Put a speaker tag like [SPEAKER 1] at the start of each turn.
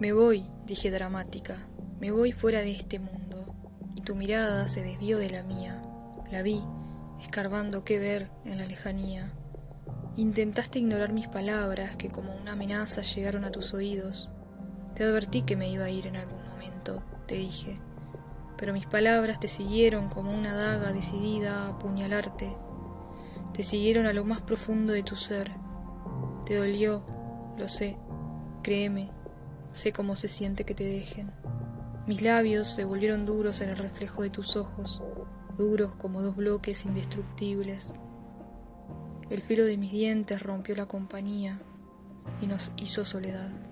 [SPEAKER 1] Me voy, dije dramática, me voy fuera de este mundo. Y tu mirada se desvió de la mía. La vi, escarbando qué ver en la lejanía. Intentaste ignorar mis palabras que como una amenaza llegaron a tus oídos. Te advertí que me iba a ir en algún momento, te dije, pero mis palabras te siguieron como una daga decidida a apuñalarte. Te siguieron a lo más profundo de tu ser. Te dolió, lo sé, créeme, sé cómo se siente que te dejen. Mis labios se volvieron duros en el reflejo de tus ojos, duros como dos bloques indestructibles. El filo de mis dientes rompió la compañía y nos hizo soledad.